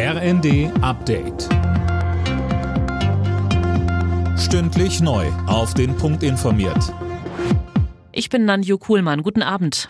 RND Update. Stündlich neu. Auf den Punkt informiert. Ich bin Nanju Kuhlmann. Guten Abend.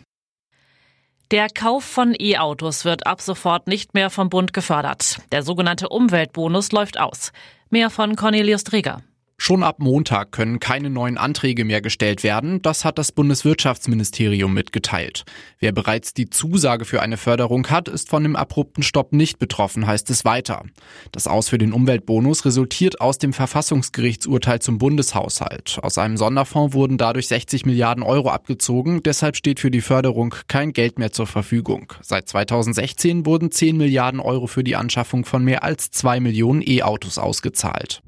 Der Kauf von E-Autos wird ab sofort nicht mehr vom Bund gefördert. Der sogenannte Umweltbonus läuft aus. Mehr von Cornelius Dreger. Schon ab Montag können keine neuen Anträge mehr gestellt werden, das hat das Bundeswirtschaftsministerium mitgeteilt. Wer bereits die Zusage für eine Förderung hat, ist von dem abrupten Stopp nicht betroffen, heißt es weiter. Das Aus für den Umweltbonus resultiert aus dem Verfassungsgerichtsurteil zum Bundeshaushalt. Aus einem Sonderfonds wurden dadurch 60 Milliarden Euro abgezogen, deshalb steht für die Förderung kein Geld mehr zur Verfügung. Seit 2016 wurden 10 Milliarden Euro für die Anschaffung von mehr als zwei Millionen E-Autos ausgezahlt.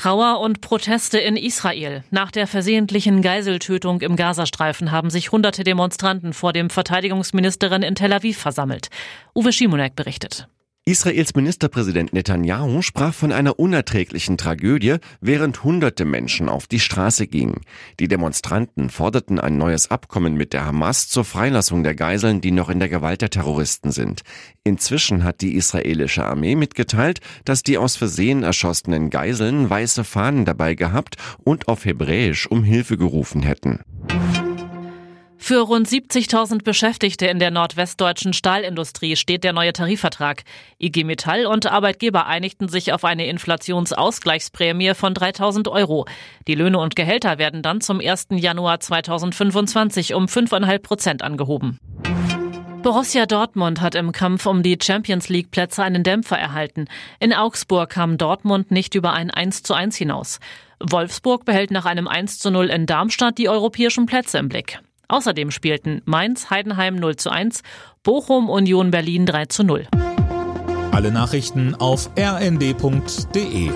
Trauer und Proteste in Israel. Nach der versehentlichen Geiseltötung im Gazastreifen haben sich hunderte Demonstranten vor dem Verteidigungsministerin in Tel Aviv versammelt. Uwe Schimonek berichtet. Israels Ministerpräsident Netanyahu sprach von einer unerträglichen Tragödie, während hunderte Menschen auf die Straße gingen. Die Demonstranten forderten ein neues Abkommen mit der Hamas zur Freilassung der Geiseln, die noch in der Gewalt der Terroristen sind. Inzwischen hat die israelische Armee mitgeteilt, dass die aus Versehen erschossenen Geiseln weiße Fahnen dabei gehabt und auf Hebräisch um Hilfe gerufen hätten. Für rund 70.000 Beschäftigte in der nordwestdeutschen Stahlindustrie steht der neue Tarifvertrag. IG Metall und Arbeitgeber einigten sich auf eine Inflationsausgleichsprämie von 3.000 Euro. Die Löhne und Gehälter werden dann zum 1. Januar 2025 um 5,5 Prozent angehoben. Borussia Dortmund hat im Kampf um die Champions League Plätze einen Dämpfer erhalten. In Augsburg kam Dortmund nicht über ein 1 zu 1 hinaus. Wolfsburg behält nach einem 1 zu 0 in Darmstadt die europäischen Plätze im Blick. Außerdem spielten Mainz, Heidenheim 0 zu 1, Bochum, Union Berlin 3 zu 0. Alle Nachrichten auf rnd.de